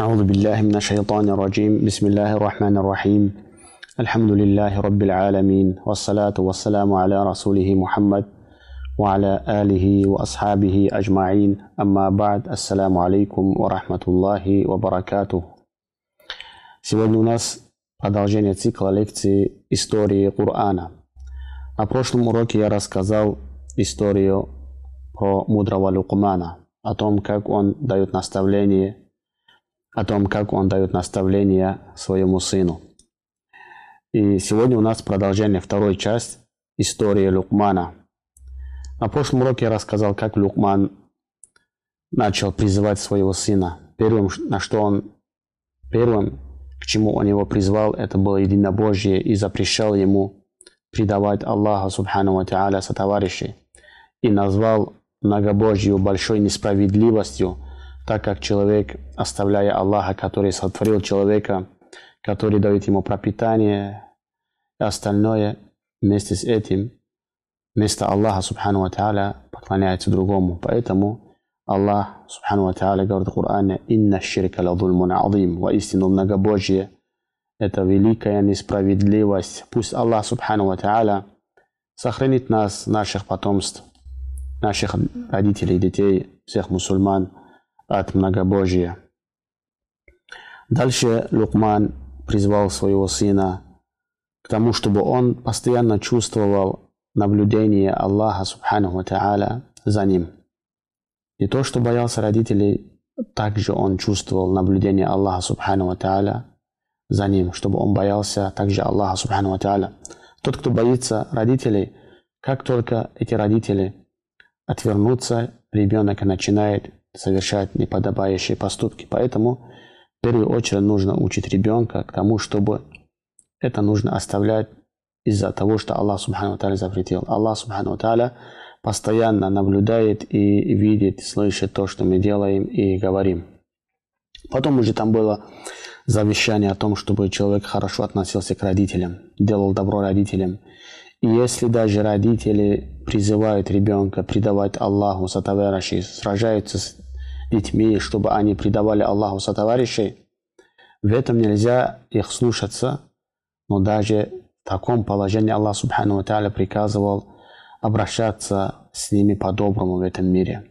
أعوذ بالله من الشيطان الرجيم بسم الله الرحمن الرحيم الحمد لله رب العالمين والصلاة والسلام على رسوله محمد وعلى آله وأصحابه أجمعين أما بعد السلام عليكم ورحمة الله وبركاته Сегодня у нас продолжение цикла лекций истории Корана. На прошлом уроке я рассказал историю про мудрого Лукмана, о том, как он дает наставление, о том, как он дает наставление своему сыну. И сегодня у нас продолжение второй часть истории Лукмана. На прошлом уроке я рассказал, как Лукман начал призывать своего сына. Первым, на что он, первым, к чему он его призвал, это было единобожие и запрещал ему предавать Аллаха Субхану Ва Та'аля сотоварищей. И назвал многобожью большой несправедливостью, так как человек, оставляя Аллаха, который сотворил человека, который дает ему пропитание и остальное, вместе с этим, вместо Аллаха Субхану Ва поклоняется другому. Поэтому Аллах Субхану Ва говорит в Коране «Инна ширка ладульмун азим» Воистину многобожие – это великая несправедливость. Пусть Аллах Субхану Ва сохранит нас, наших потомств, наших родителей, детей, всех мусульман от многобожия. Дальше Лукман призвал своего сына к тому, чтобы он постоянно чувствовал наблюдение Аллаха Субхану Та'аля за ним. Не то, что боялся родителей, также он чувствовал наблюдение Аллаха Субхану Та'аля за ним, чтобы он боялся также Аллаха Субхану Та'аля. Тот, кто боится родителей, как только эти родители отвернутся, ребенок начинает совершать неподобающие поступки. Поэтому в первую очередь нужно учить ребенка к тому, чтобы это нужно оставлять из-за того, что Аллах Субхану Тааля запретил. Аллах Субхану Тааля постоянно наблюдает и видит, слышит то, что мы делаем и говорим. Потом уже там было завещание о том, чтобы человек хорошо относился к родителям, делал добро родителям. И если даже родители призывают ребенка предавать Аллаху сотоварищей, сражаются с детьми, чтобы они предавали Аллаху сотоварищей, в этом нельзя их слушаться, но даже в таком положении Аллах Субхану Ва Тааля приказывал обращаться с ними по-доброму в этом мире.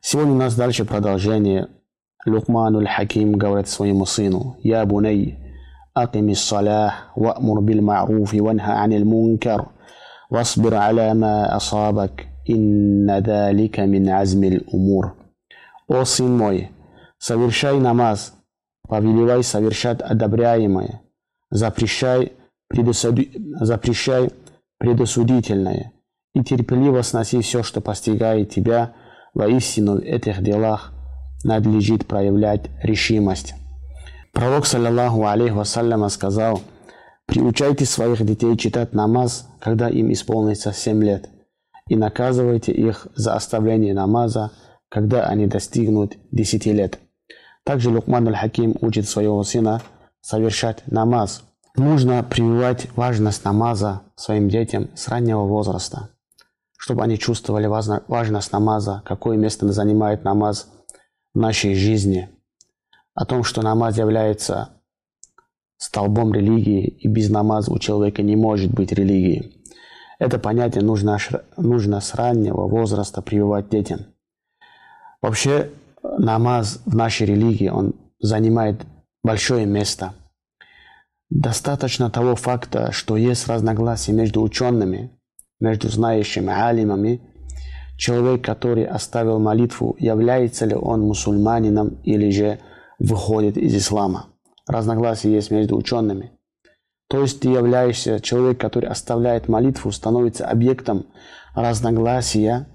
Сегодня у нас дальше продолжение. Лукмануль Хаким говорит своему сыну, «Я буней, أقم الصلاة وأمر بالمعروف وانهى عن المنكر واصبر على ما أصابك إن ذلك من عزم الأمور О сын мой, совершай намаз, повелевай совершать одобряемое, запрещай, предосуди... запрещай предосудительное и терпеливо сноси все, что постигает тебя, воистину в этих делах надлежит проявлять решимость. Пророк, саллиллаху алейхи вассаляма, сказал, «Приучайте своих детей читать намаз, когда им исполнится семь лет, и наказывайте их за оставление намаза, когда они достигнут десяти лет». Также Лукман аль-Хаким учит своего сына совершать намаз. Нужно прививать важность намаза своим детям с раннего возраста, чтобы они чувствовали важность намаза, какое место занимает намаз в нашей жизни – о том, что намаз является столбом религии, и без намаза у человека не может быть религии. Это понятие нужно, нужно с раннего возраста прививать детям. Вообще, намаз в нашей религии, он занимает большое место. Достаточно того факта, что есть разногласия между учеными, между знающими алимами, человек, который оставил молитву, является ли он мусульманином или же выходит из ислама. Разногласия есть между учеными. То есть ты являешься человек, который оставляет молитву, становится объектом разногласия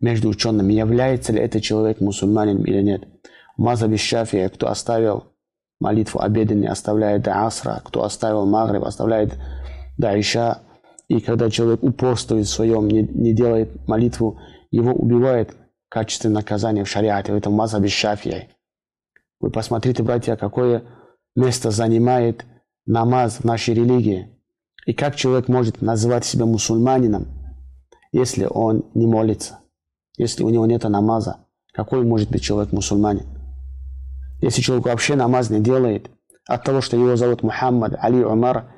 между учеными. Является ли этот человек мусульманином или нет. В Мазаби Шафия, кто оставил молитву обеденный, оставляет до асра, кто оставил магриб, оставляет до иша. И когда человек упорствует в своем, не, не делает молитву, его убивает в качестве наказания в шариате, в этом Мазаби Шафии. Вы посмотрите, братья, какое место занимает намаз в нашей религии. И как человек может называть себя мусульманином, если он не молится, если у него нет намаза. Какой может быть человек мусульманин? Если человек вообще намаз не делает, от того, что его зовут Мухаммад, Али, Умар,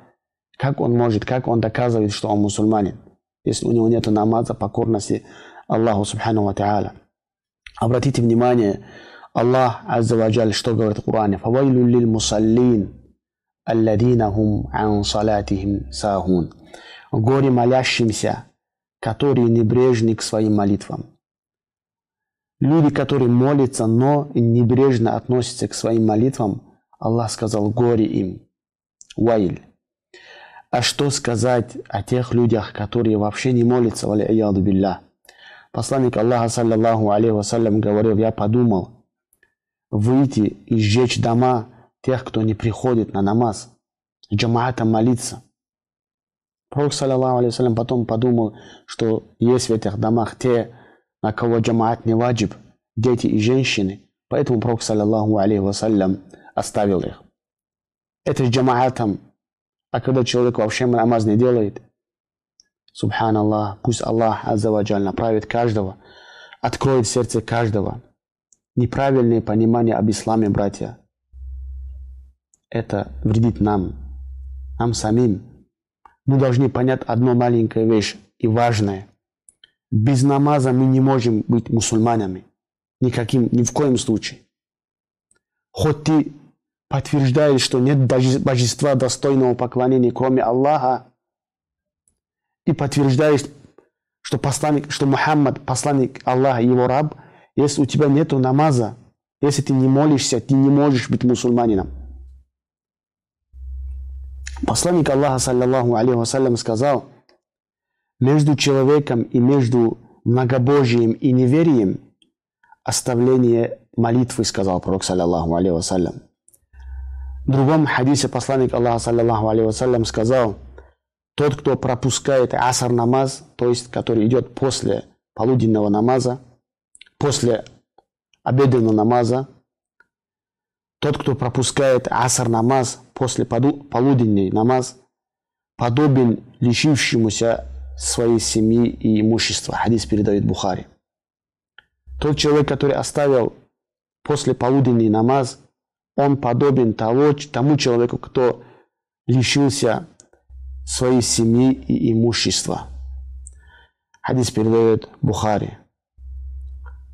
как он может, как он доказывает, что он мусульманин, если у него нет намаза, покорности Аллаху Субхану Ва. Обратите внимание, Аллах Азза Ваджаль, что говорит в Коране? «Фавайлю лил мусаллин, алладина хум ан салатихим сахун». Горе молящимся, которые небрежны к своим молитвам. Люди, которые молятся, но небрежно относятся к своим молитвам, Аллах сказал, горе им. Вайль. А что сказать о тех людях, которые вообще не молятся, валя билля? Посланник Аллаха, саллаллаху алейхи говорил, я подумал, выйти и сжечь дома тех, кто не приходит на намаз, джамаатом молиться. Пророк, саллаллаху алейхи потом подумал, что есть в этих домах те, на кого джамаат не ваджиб, дети и женщины. Поэтому Пророк, саллаллаху алейхи вассалям, оставил их. Это с джамаатом. А когда человек вообще намаз не делает, Субханаллах, пусть Аллах Аззаваджаль направит каждого, откроет сердце каждого. Неправильное понимание об исламе, братья, это вредит нам, нам самим. Мы должны понять одну маленькую вещь и важное. Без намаза мы не можем быть мусульманами. Никаким, ни в коем случае. Хоть ты подтверждаешь, что нет божества достойного поклонения, кроме Аллаха, и подтверждаешь, что, посланник, что Мухаммад, посланник Аллаха, его раб, если у тебя нет намаза, если ты не молишься, ты не можешь быть мусульманином. Посланник Аллаха, саллаллаху алейхи вассалям, сказал, между человеком и между многобожием и неверием оставление молитвы, сказал пророк, саллаллаху алейхи вассалям. В другом хадисе посланник Аллаха, саллаллаху алейхи вассалям, сказал, тот, кто пропускает асар намаз, то есть который идет после полуденного намаза, после обеденного намаза, тот, кто пропускает асар намаз после полуденный намаз, подобен лишившемуся своей семьи и имущества. Хадис передает Бухари. Тот человек, который оставил после полуденный намаз, он подобен того, тому человеку, кто лишился своей семьи и имущества. Хадис передает Бухари.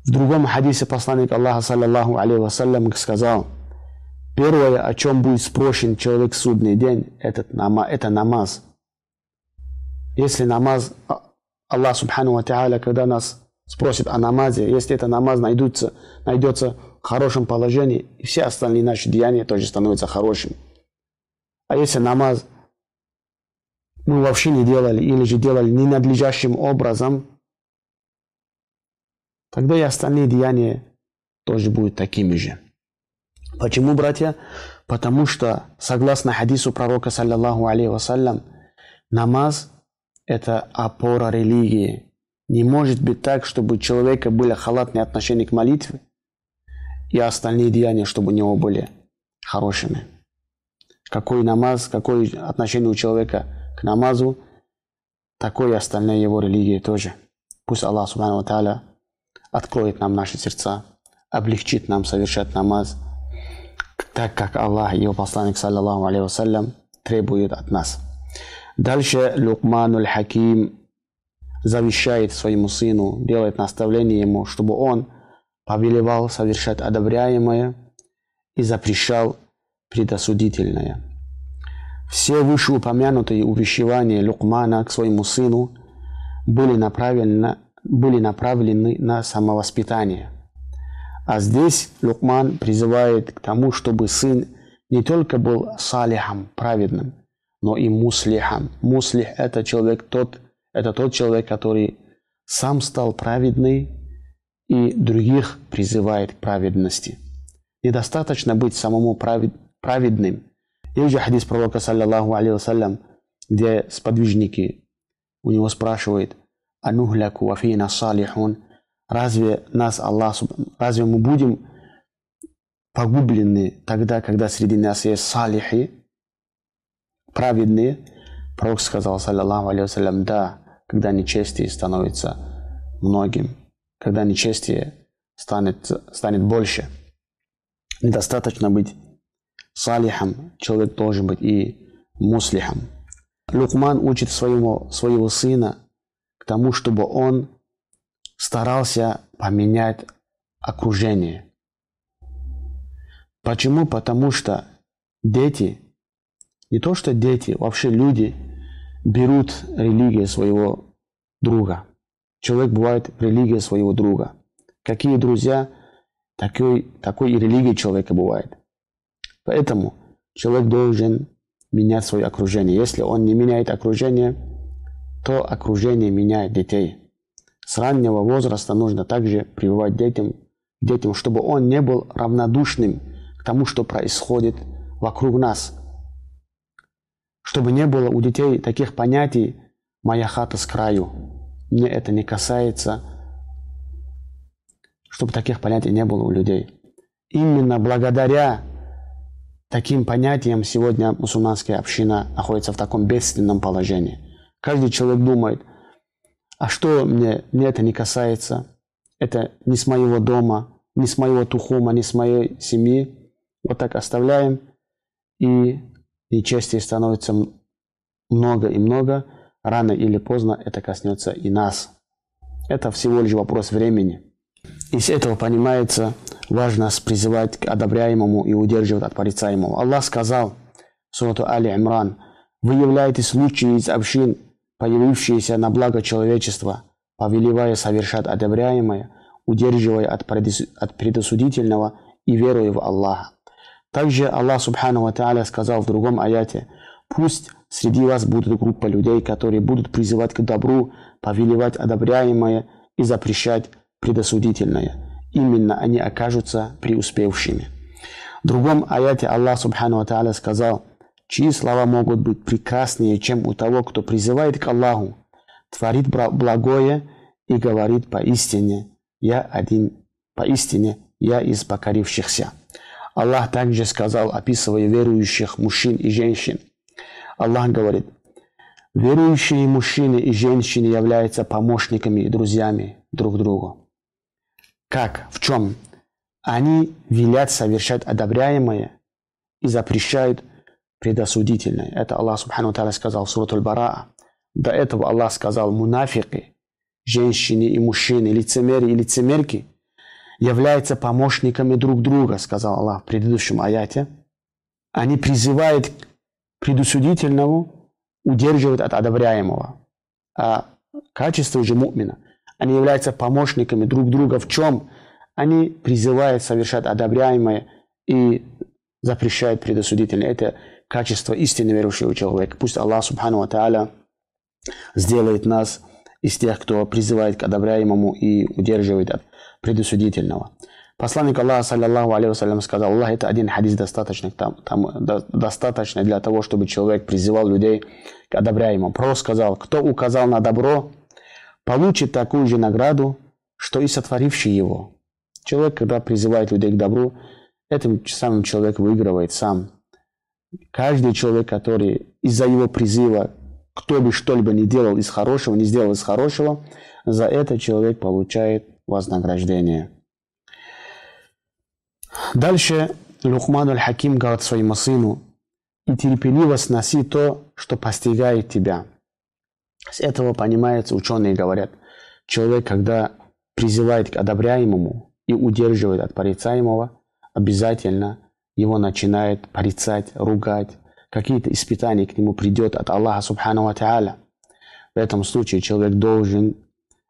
В другом хадисе посланник Аллаха, саллаллаху алейхи вассалям, сказал, первое, о чем будет спросен человек в судный день, это, это намаз. Если намаз, а, Аллах Субхану Ва Та'аля, когда нас спросит о намазе, если это намаз найдется, найдется в хорошем положении, и все остальные наши деяния тоже становятся хорошими. А если намаз мы вообще не делали, или же делали ненадлежащим образом, тогда и остальные деяния тоже будут такими же. Почему, братья? Потому что, согласно хадису пророка, саллаллаху алейхи вассалям, намаз – это опора религии. Не может быть так, чтобы у человека были халатные отношения к молитве, и остальные деяния, чтобы у него были хорошими. Какой намаз, какое отношение у человека к намазу, такой и остальные его религии тоже. Пусть Аллах Субхану Тааля откроет нам наши сердца, облегчит нам совершать намаз, так как Аллах и его посланник, саллаллаху алейхи вассалям, требует от нас. Дальше Лукмануль Хаким завещает своему сыну, делает наставление ему, чтобы он повелевал совершать одобряемое и запрещал предосудительное. Все вышеупомянутые увещевания Лукмана к своему сыну были направлены, были направлены на самовоспитание. А здесь Лукман призывает к тому, чтобы сын не только был салихом, праведным, но и муслихом. Муслих – это человек тот, это тот человек, который сам стал праведный и других призывает к праведности. Недостаточно быть самому праведным – есть же хадис пророка, саллаллаху алейhi вассалям, где сподвижники у него спрашивают, анухляку вафина салихун, разве нас Аллах, разве мы будем погублены тогда, когда среди нас есть салихи, праведные? Пророк сказал, саллаллаху алейhi вассалям, да, когда нечестие становится многим, когда нечестие станет, станет больше. недостаточно быть салихом, человек должен быть и муслихом. Лукман учит своего, своего сына к тому, чтобы он старался поменять окружение. Почему? Потому что дети, не то что дети, вообще люди берут религию своего друга. Человек бывает религия своего друга. Какие друзья, такой, такой и религия человека бывает. Поэтому человек должен менять свое окружение. Если он не меняет окружение, то окружение меняет детей. С раннего возраста нужно также прививать детям, детям, чтобы он не был равнодушным к тому, что происходит вокруг нас. Чтобы не было у детей таких понятий «моя хата с краю», «мне это не касается», чтобы таких понятий не было у людей. Именно благодаря таким понятиям сегодня мусульманская община находится в таком бедственном положении. Каждый человек думает, а что мне, мне это не касается, это не с моего дома, не с моего тухума, не с моей семьи. Вот так оставляем, и нечестие становится много и много. Рано или поздно это коснется и нас. Это всего лишь вопрос времени. Из этого понимается важность призывать к одобряемому и удерживать от порицаемого. Аллах сказал в сурату Али Имран, «Вы являетесь лучшими из общин, появившиеся на благо человечества, повелевая совершать одобряемое, удерживая от предосудительного и веруя в Аллаха». Также Аллах Субхану Ва Тааля сказал в другом аяте, «Пусть среди вас будет группа людей, которые будут призывать к добру, повелевать одобряемое и запрещать предосудительное. Именно они окажутся преуспевшими. В другом аяте Аллах Субхану Ва сказал, чьи слова могут быть прекраснее, чем у того, кто призывает к Аллаху, творит благое и говорит поистине, я один, поистине я из покорившихся. Аллах также сказал, описывая верующих мужчин и женщин. Аллах говорит, верующие мужчины и женщины являются помощниками и друзьями друг другу. Как? В чем? Они велят совершать одобряемое и запрещают предосудительное. Это Аллах Субхану Тааля сказал в Сурат Аль-Бараа. До этого Аллах сказал, мунафики, женщины и мужчины, лицемеры и лицемерки, являются помощниками друг друга, сказал Аллах в предыдущем аяте. Они призывают к предусудительному, удерживают от одобряемого. А качество же мумина – они являются помощниками друг друга в чем? Они призывают совершать одобряемое и запрещают предосудительное. Это качество истинно верующего человека. Пусть Аллах Субхану Ва сделает нас из тех, кто призывает к одобряемому и удерживает от предосудительного. Посланник Аллаха, саллиллаху алейhi сказал, Аллах, это один хадис достаточно, там, там, достаточно для того, чтобы человек призывал людей к одобряемому. Пророк сказал, кто указал на добро, получит такую же награду, что и сотворивший его. Человек, когда призывает людей к добру, этим самым человек выигрывает сам. Каждый человек, который из-за его призыва, кто бы что-либо не делал из хорошего, не сделал из хорошего, за это человек получает вознаграждение. Дальше Лухман аль-Хаким говорит своему сыну, «И терпеливо сноси то, что постигает тебя». С этого понимается, ученые говорят, человек, когда призывает к одобряемому и удерживает от порицаемого, обязательно его начинает порицать, ругать. Какие-то испытания к нему придет от Аллаха Субхану Ва. В этом случае человек должен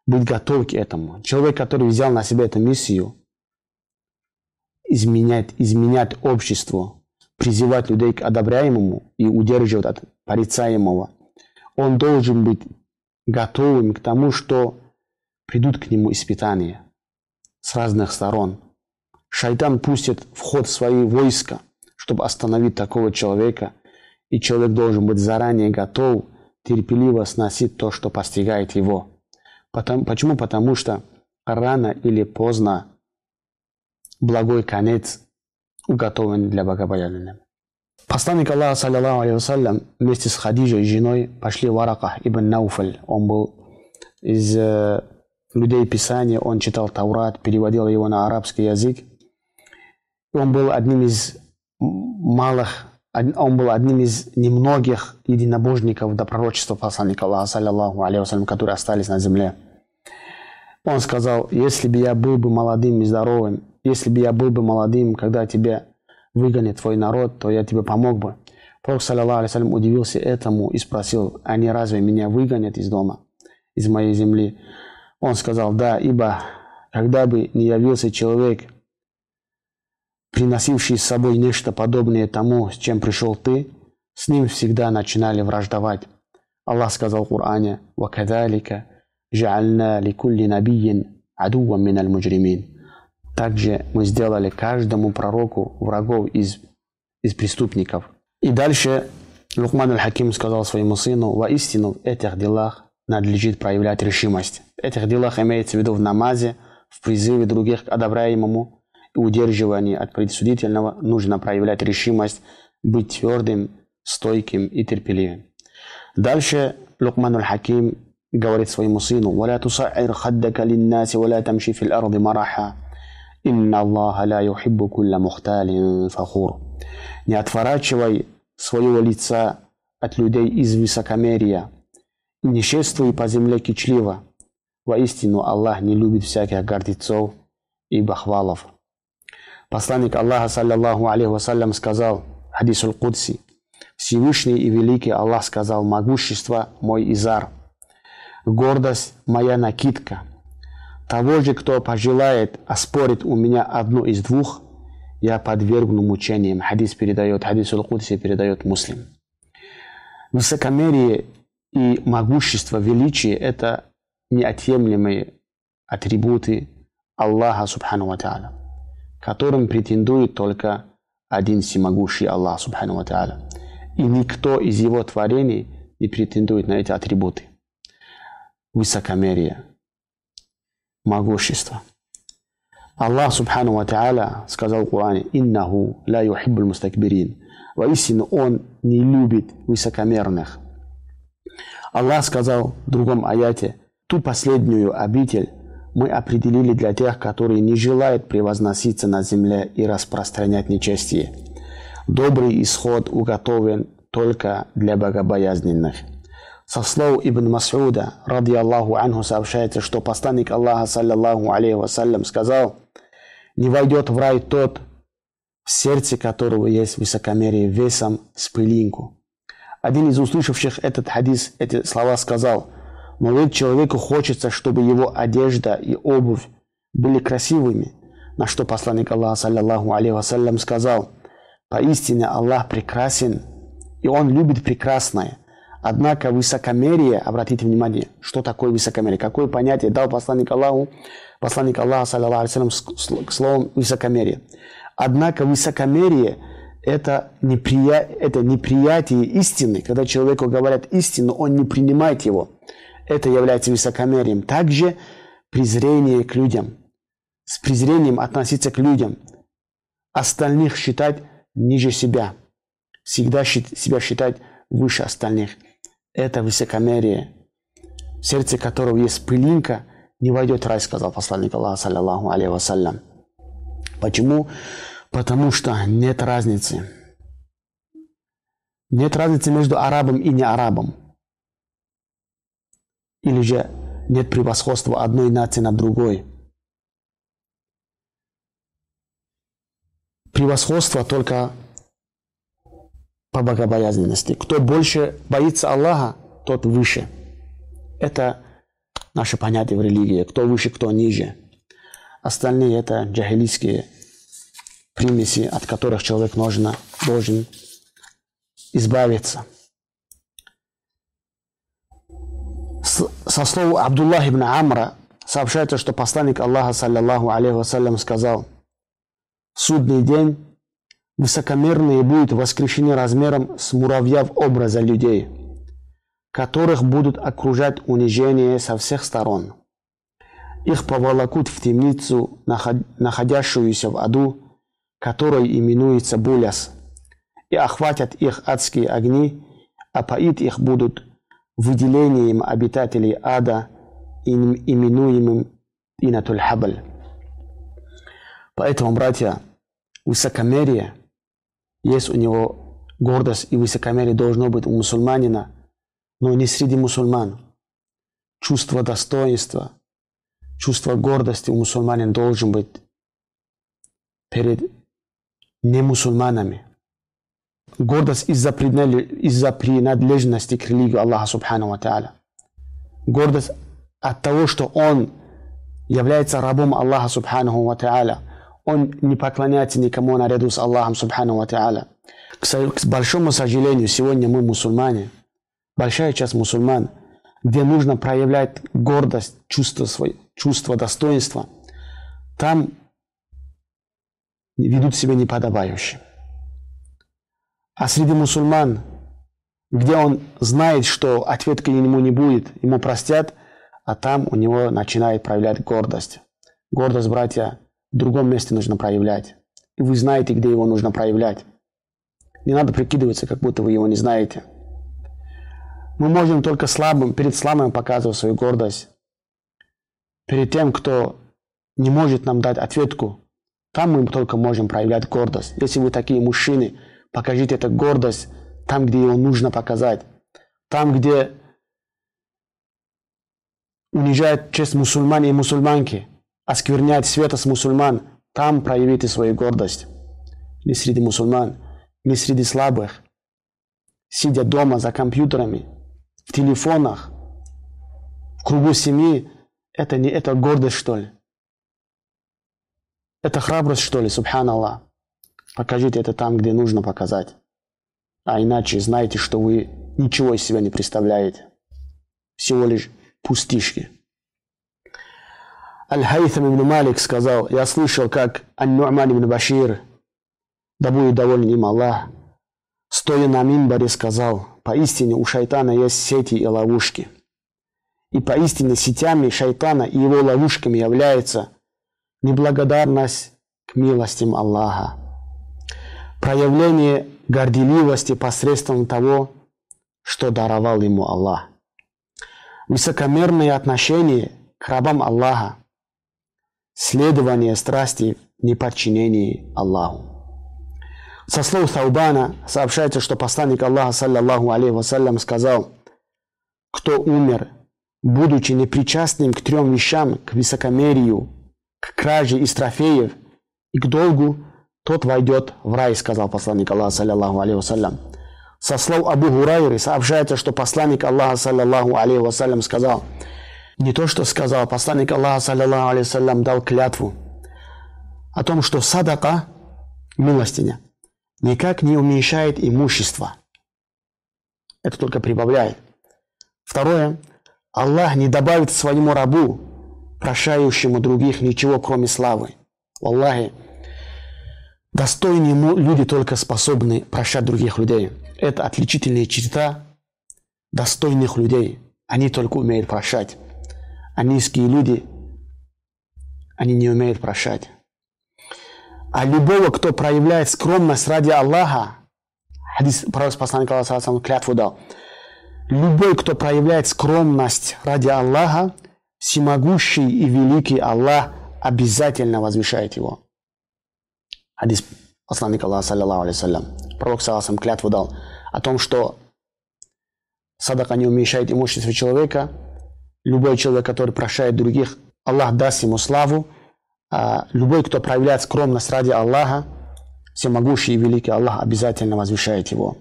быть готов к этому. Человек, который взял на себя эту миссию, изменять, изменять общество, призывать людей к одобряемому и удерживать от порицаемого, он должен быть готовым к тому, что придут к нему испытания с разных сторон. Шайтан пустит в ход свои войска, чтобы остановить такого человека, и человек должен быть заранее готов терпеливо сносить то, что постигает его. Потому, почему? Потому что рано или поздно благой конец уготован для богобоязненных. Посланник Аллаха, саллиллаху алейхи вместе с Хадиджей, женой, пошли в Араках ибн Науфаль. Он был из э, людей Писания, он читал Таурат, переводил его на арабский язык. Он был одним из малых, он был одним из немногих единобожников до пророчества посланника Аллаха, саллиллаху алейхи которые остались на земле. Он сказал, если бы я был бы молодым и здоровым, если бы я был бы молодым, когда тебе выгонит твой народ, то я тебе помог бы. Пророк, саллиллаху алейхи удивился этому и спросил, они разве меня выгонят из дома, из моей земли? Он сказал, да, ибо когда бы не явился человек, приносивший с собой нечто подобное тому, с чем пришел ты, с ним всегда начинали враждовать. Аллах сказал в Коране, «Вакадалика «Жа'альна ликулли набиин адуа миналь муджримин». Также мы сделали каждому пророку врагов из, из преступников. И дальше Лукман аль-Хаким сказал своему сыну, «Воистину в этих делах надлежит проявлять решимость». В этих делах имеется в виду в намазе, в призыве других к одобряемому и удерживании от предсудительного нужно проявлять решимость, быть твердым, стойким и терпеливым. Дальше Лукман аль-Хаким говорит своему сыну, «Валя туса'ир хаддака линнаси, валя тамши фил арди мараха, инна Аллаха ла юхиббу кулля мухталин фахур». Не отворачивай своего лица от людей из высокомерия, и не шествуй по земле кичливо. Воистину Аллах не любит всяких гордецов и бахвалов. Посланник Аллаха, саллиллаху алейхи вассалям, сказал, хадисул Кудси, Всевышний и Великий Аллах сказал, могущество мой изар, гордость моя накидка. Того же, кто пожелает оспорить у меня одну из двух, я подвергну мучениям. Хадис передает, хадис Кудси передает муслим. Высокомерие и могущество, величие – это неотъемлемые атрибуты Аллаха Субхану Ва которым претендует только один всемогущий Аллах Субхану Ва. И никто из его творений не претендует на эти атрибуты. Высокомерие, могущество – Аллах Субхану Ва Та'аля сказал в Коране, «Иннаху ла юхиббуль мустакбирин». Воистину, Он не любит высокомерных. Аллах сказал в другом аяте, «Ту последнюю обитель мы определили для тех, которые не желают превозноситься на земле и распространять нечестие. Добрый исход уготовен только для богобоязненных». Со слов Ибн Масуда, ради Аллаху анху, сообщается, что посланник Аллаха, саллиллаху алейхи вассалям, сказал – не войдет в рай тот, в сердце которого есть высокомерие весом с пылинку. Один из услышавших этот хадис, эти слова сказал, но ведь человеку хочется, чтобы его одежда и обувь были красивыми, на что посланник Аллаха, саллиллаху алейхи вассалям, сказал, поистине Аллах прекрасен, и Он любит прекрасное. Однако высокомерие, обратите внимание, что такое высокомерие, какое понятие дал посланник Аллаху, посланник Аллаха, саллиллаху алейhi к словам высокомерие. Однако высокомерие это, неприя... это неприятие истины. Когда человеку говорят истину, он не принимает его. Это является высокомерием. Также презрение к людям. С презрением относиться к людям. Остальных считать ниже себя. Всегда себя считать выше остальных. Это высокомерие, в сердце которого есть пылинка – не войдет в рай, сказал посланник Аллаха, саллиллаху алейхи вассалям. Почему? Потому что нет разницы. Нет разницы между арабом и не арабом. Или же нет превосходства одной нации над другой. Превосходство только по богобоязненности. Кто больше боится Аллаха, тот выше. Это наше понятие в религии, кто выше, кто ниже. Остальные это джахилийские примеси, от которых человек нужно, должен избавиться. Со слова Абдуллах ибн Амра сообщается, что посланник Аллаха, саллиллаху алейхи вассалям, сказал, судный день высокомерные будут воскрешены размером с муравья в образа людей – которых будут окружать унижения со всех сторон. Их поволокут в темницу, находящуюся в аду, которой именуется Буляс, и охватят их адские огни, а поить их будут выделением обитателей ада, именуемым Инатуль Хабль. Поэтому, братья, высокомерие, есть у него гордость и высокомерие должно быть у мусульманина, но не среди мусульман. Чувство достоинства, чувство гордости у мусульманина должен быть перед немусульманами. Гордость из-за из принадлежности к религии Аллаха Субхану Ва Та'аля. Гордость от того, что он является рабом Аллаха Субхану Ва Та'аля. Он не поклоняется никому наряду с Аллахом Субхану Ва. К большому сожалению, сегодня мы мусульмане, большая часть мусульман, где нужно проявлять гордость, чувство, свое, чувство достоинства, там ведут себя неподобающе. А среди мусульман, где он знает, что ответки ему не будет, ему простят, а там у него начинает проявлять гордость. Гордость, братья, в другом месте нужно проявлять. И вы знаете, где его нужно проявлять. Не надо прикидываться, как будто вы его не знаете. Мы можем только слабым, перед слабым показывать свою гордость. Перед тем, кто не может нам дать ответку, там мы только можем проявлять гордость. Если вы такие мужчины, покажите эту гордость там, где его нужно показать. Там, где унижает честь мусульман и мусульманки, оскверняет света с мусульман, там проявите свою гордость. Не среди мусульман, не среди слабых, сидя дома за компьютерами, в телефонах, в кругу семьи, это не это гордость, что ли? Это храбрость, что ли, субханаллах. Покажите это там, где нужно показать. А иначе знайте, что вы ничего из себя не представляете. Всего лишь пустишки. Аль-Хайthам ибн Малик сказал, я слышал, как Ан-Ну'ман ибн Башир, да будет доволен им Аллах, стоя на мимбаре сказал, поистине у шайтана есть сети и ловушки. И поистине сетями шайтана и его ловушками является неблагодарность к милостям Аллаха, проявление горделивости посредством того, что даровал ему Аллах, высокомерное отношение к рабам Аллаха, следование страсти в неподчинении Аллаху. Со слов Таубана сообщается, что посланник Аллаха, саллаллаху алейхи вассалям, сказал, кто умер, будучи непричастным к трем вещам, к высокомерию, к краже из трофеев и к долгу, тот войдет в рай, сказал посланник Аллаха, саллиллаху алейхи вассалям. Со слов Абу Гурайры сообщается, что посланник Аллаха, саллиллаху алейхи вассалям, сказал, не то, что сказал, посланник Аллаха, саллиллаху алейхи вассалям, дал клятву о том, что садака, милостиня, никак не уменьшает имущество. Это только прибавляет. Второе. Аллах не добавит своему рабу прощающему других ничего, кроме славы. Аллахи, достойные люди только способны прощать других людей. Это отличительная черта достойных людей. Они только умеют прощать. А низкие люди, они не умеют прощать. А любого, кто проявляет скромность ради Аллаха, хадис посланник Аллаха клятву дал, любой, кто проявляет скромность ради Аллаха, всемогущий и великий Аллах обязательно возвышает его. Хадис посланника Аллаха, саллиллаху алейхи Пророк, саллаху клятву дал о том, что садака не уменьшает имущество человека. Любой человек, который прощает других, Аллах даст ему славу. А любой, кто проявляет скромность ради Аллаха, всемогущий и великий Аллах обязательно возвышает его.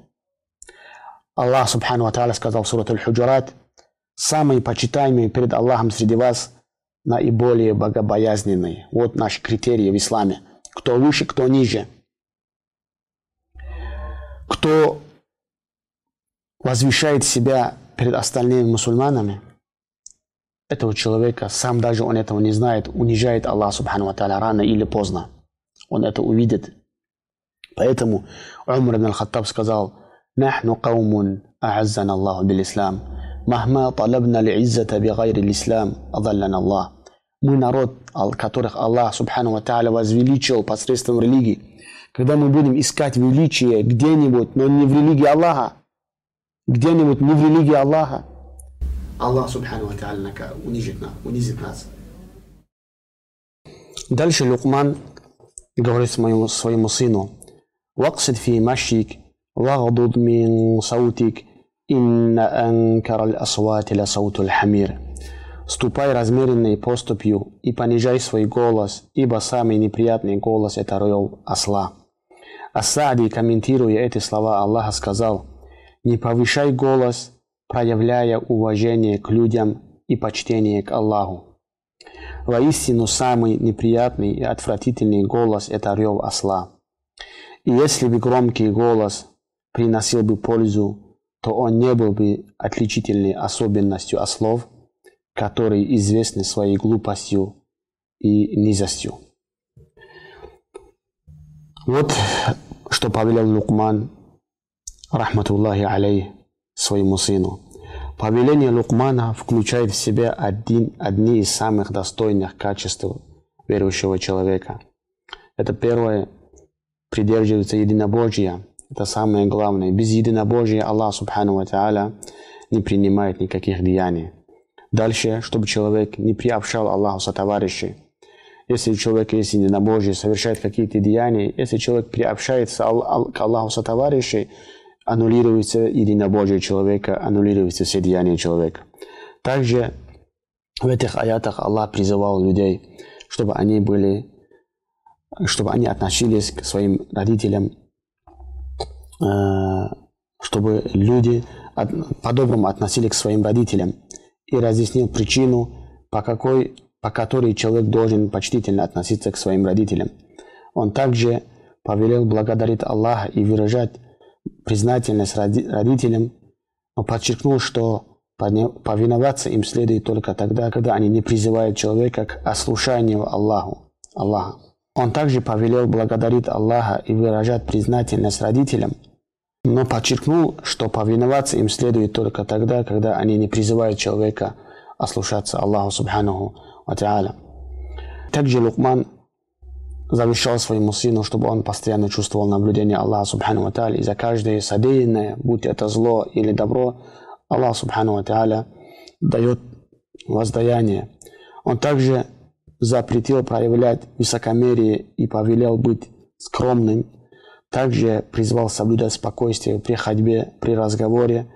Аллах, субхану ва сказал в сурат Аль-Худжурат – самые почитаемые перед Аллахом среди вас наиболее богобоязненные. Вот наши критерии в исламе. Кто выше, кто ниже. Кто возвещает себя перед остальными мусульманами, этого человека, сам даже он этого не знает, унижает Аллах Субхану Ва рано или поздно. Он это увидит. Поэтому Умар ибн Аль-Хаттаб сказал, «Нахну каумун а'аззана Аллаху бил ислам». Махма талабна л'иззата бигайри l'ислам, адаллана Аллах. Мы народ, которых Аллах, субхану ва возвеличил посредством религии. Когда мы будем искать величие где-нибудь, но не в религии Аллаха, где-нибудь не в религии Аллаха, Аллах, субхану ва та'аля, унизит нас. Дальше Лукман говорит своему, своему сыну, «Ваксид фи машик, вагдуд мин саутик, инна анкар аль асвати ля саутуль хамир». Ступай размеренной поступью и понижай свой голос, ибо самый неприятный голос – это рев осла. Асади, комментируя эти слова Аллаха, сказал, «Не повышай голос, проявляя уважение к людям и почтение к Аллаху. Воистину, самый неприятный и отвратительный голос – это рев осла. И если бы громкий голос приносил бы пользу, то он не был бы отличительной особенностью ослов, которые известны своей глупостью и низостью. Вот что повелел Лукман, рахматуллахи алей, своему сыну. Повеление Лукмана включает в себя один, одни из самых достойных качеств верующего человека. Это первое, придерживается единобожия. Это самое главное. Без единобожия Аллах Субхану Ва не принимает никаких деяний. Дальше, чтобы человек не приобщал Аллаху со товарищей. Если человек есть единобожие, совершает какие-то деяния, если человек приобщается к Аллаху со товарищей, аннулируется единобожие человека, аннулируется все деяния человека. Также в этих аятах Аллах призывал людей, чтобы они были, чтобы они относились к своим родителям, э, чтобы люди по-доброму относились к своим родителям и разъяснил причину, по, какой, по которой человек должен почтительно относиться к своим родителям. Он также повелел благодарить Аллаха и выражать признательность родителям, но подчеркнул, что повиноваться им следует только тогда, когда они не призывают человека к ослушанию Аллаху. Аллаха. Он также повелел благодарить Аллаха и выражать признательность родителям, но подчеркнул, что повиноваться им следует только тогда, когда они не призывают человека ослушаться Аллаху Субханаху Ва Также Лукман завещал своему сыну, чтобы он постоянно чувствовал наблюдение Аллаха Субхану Ва Тааля. И за каждое содеянное, будь это зло или добро, Аллах Субхану Ва Тааля дает воздаяние. Он также запретил проявлять высокомерие и повелел быть скромным. Также призвал соблюдать спокойствие при ходьбе, при разговоре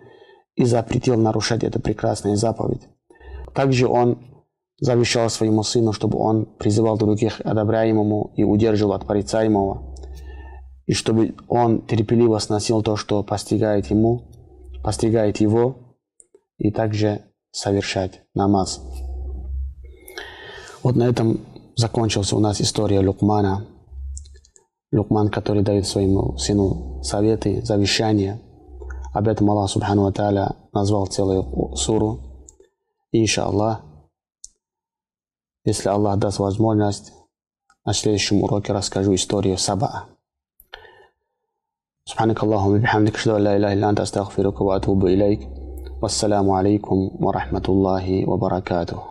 и запретил нарушать эту прекрасную заповедь. Также он завещал своему сыну, чтобы он призывал других одобряемому и удерживал от порицаемого, и чтобы он терпеливо сносил то, что постигает ему, постигает его, и также совершать намаз. Вот на этом закончился у нас история Лукмана. Лукман, который дает своему сыну советы, завещания. Об этом Аллах Субхану Ва назвал целую суру. Иншаллах, если Аллах даст возможность, на следующем уроке расскажу историю Саба. سبحانك اللهم وبحمدك اشهد ان لا اله الا انت استغفرك واتوب اليك والسلام عليكم ورحمه الله وبركاته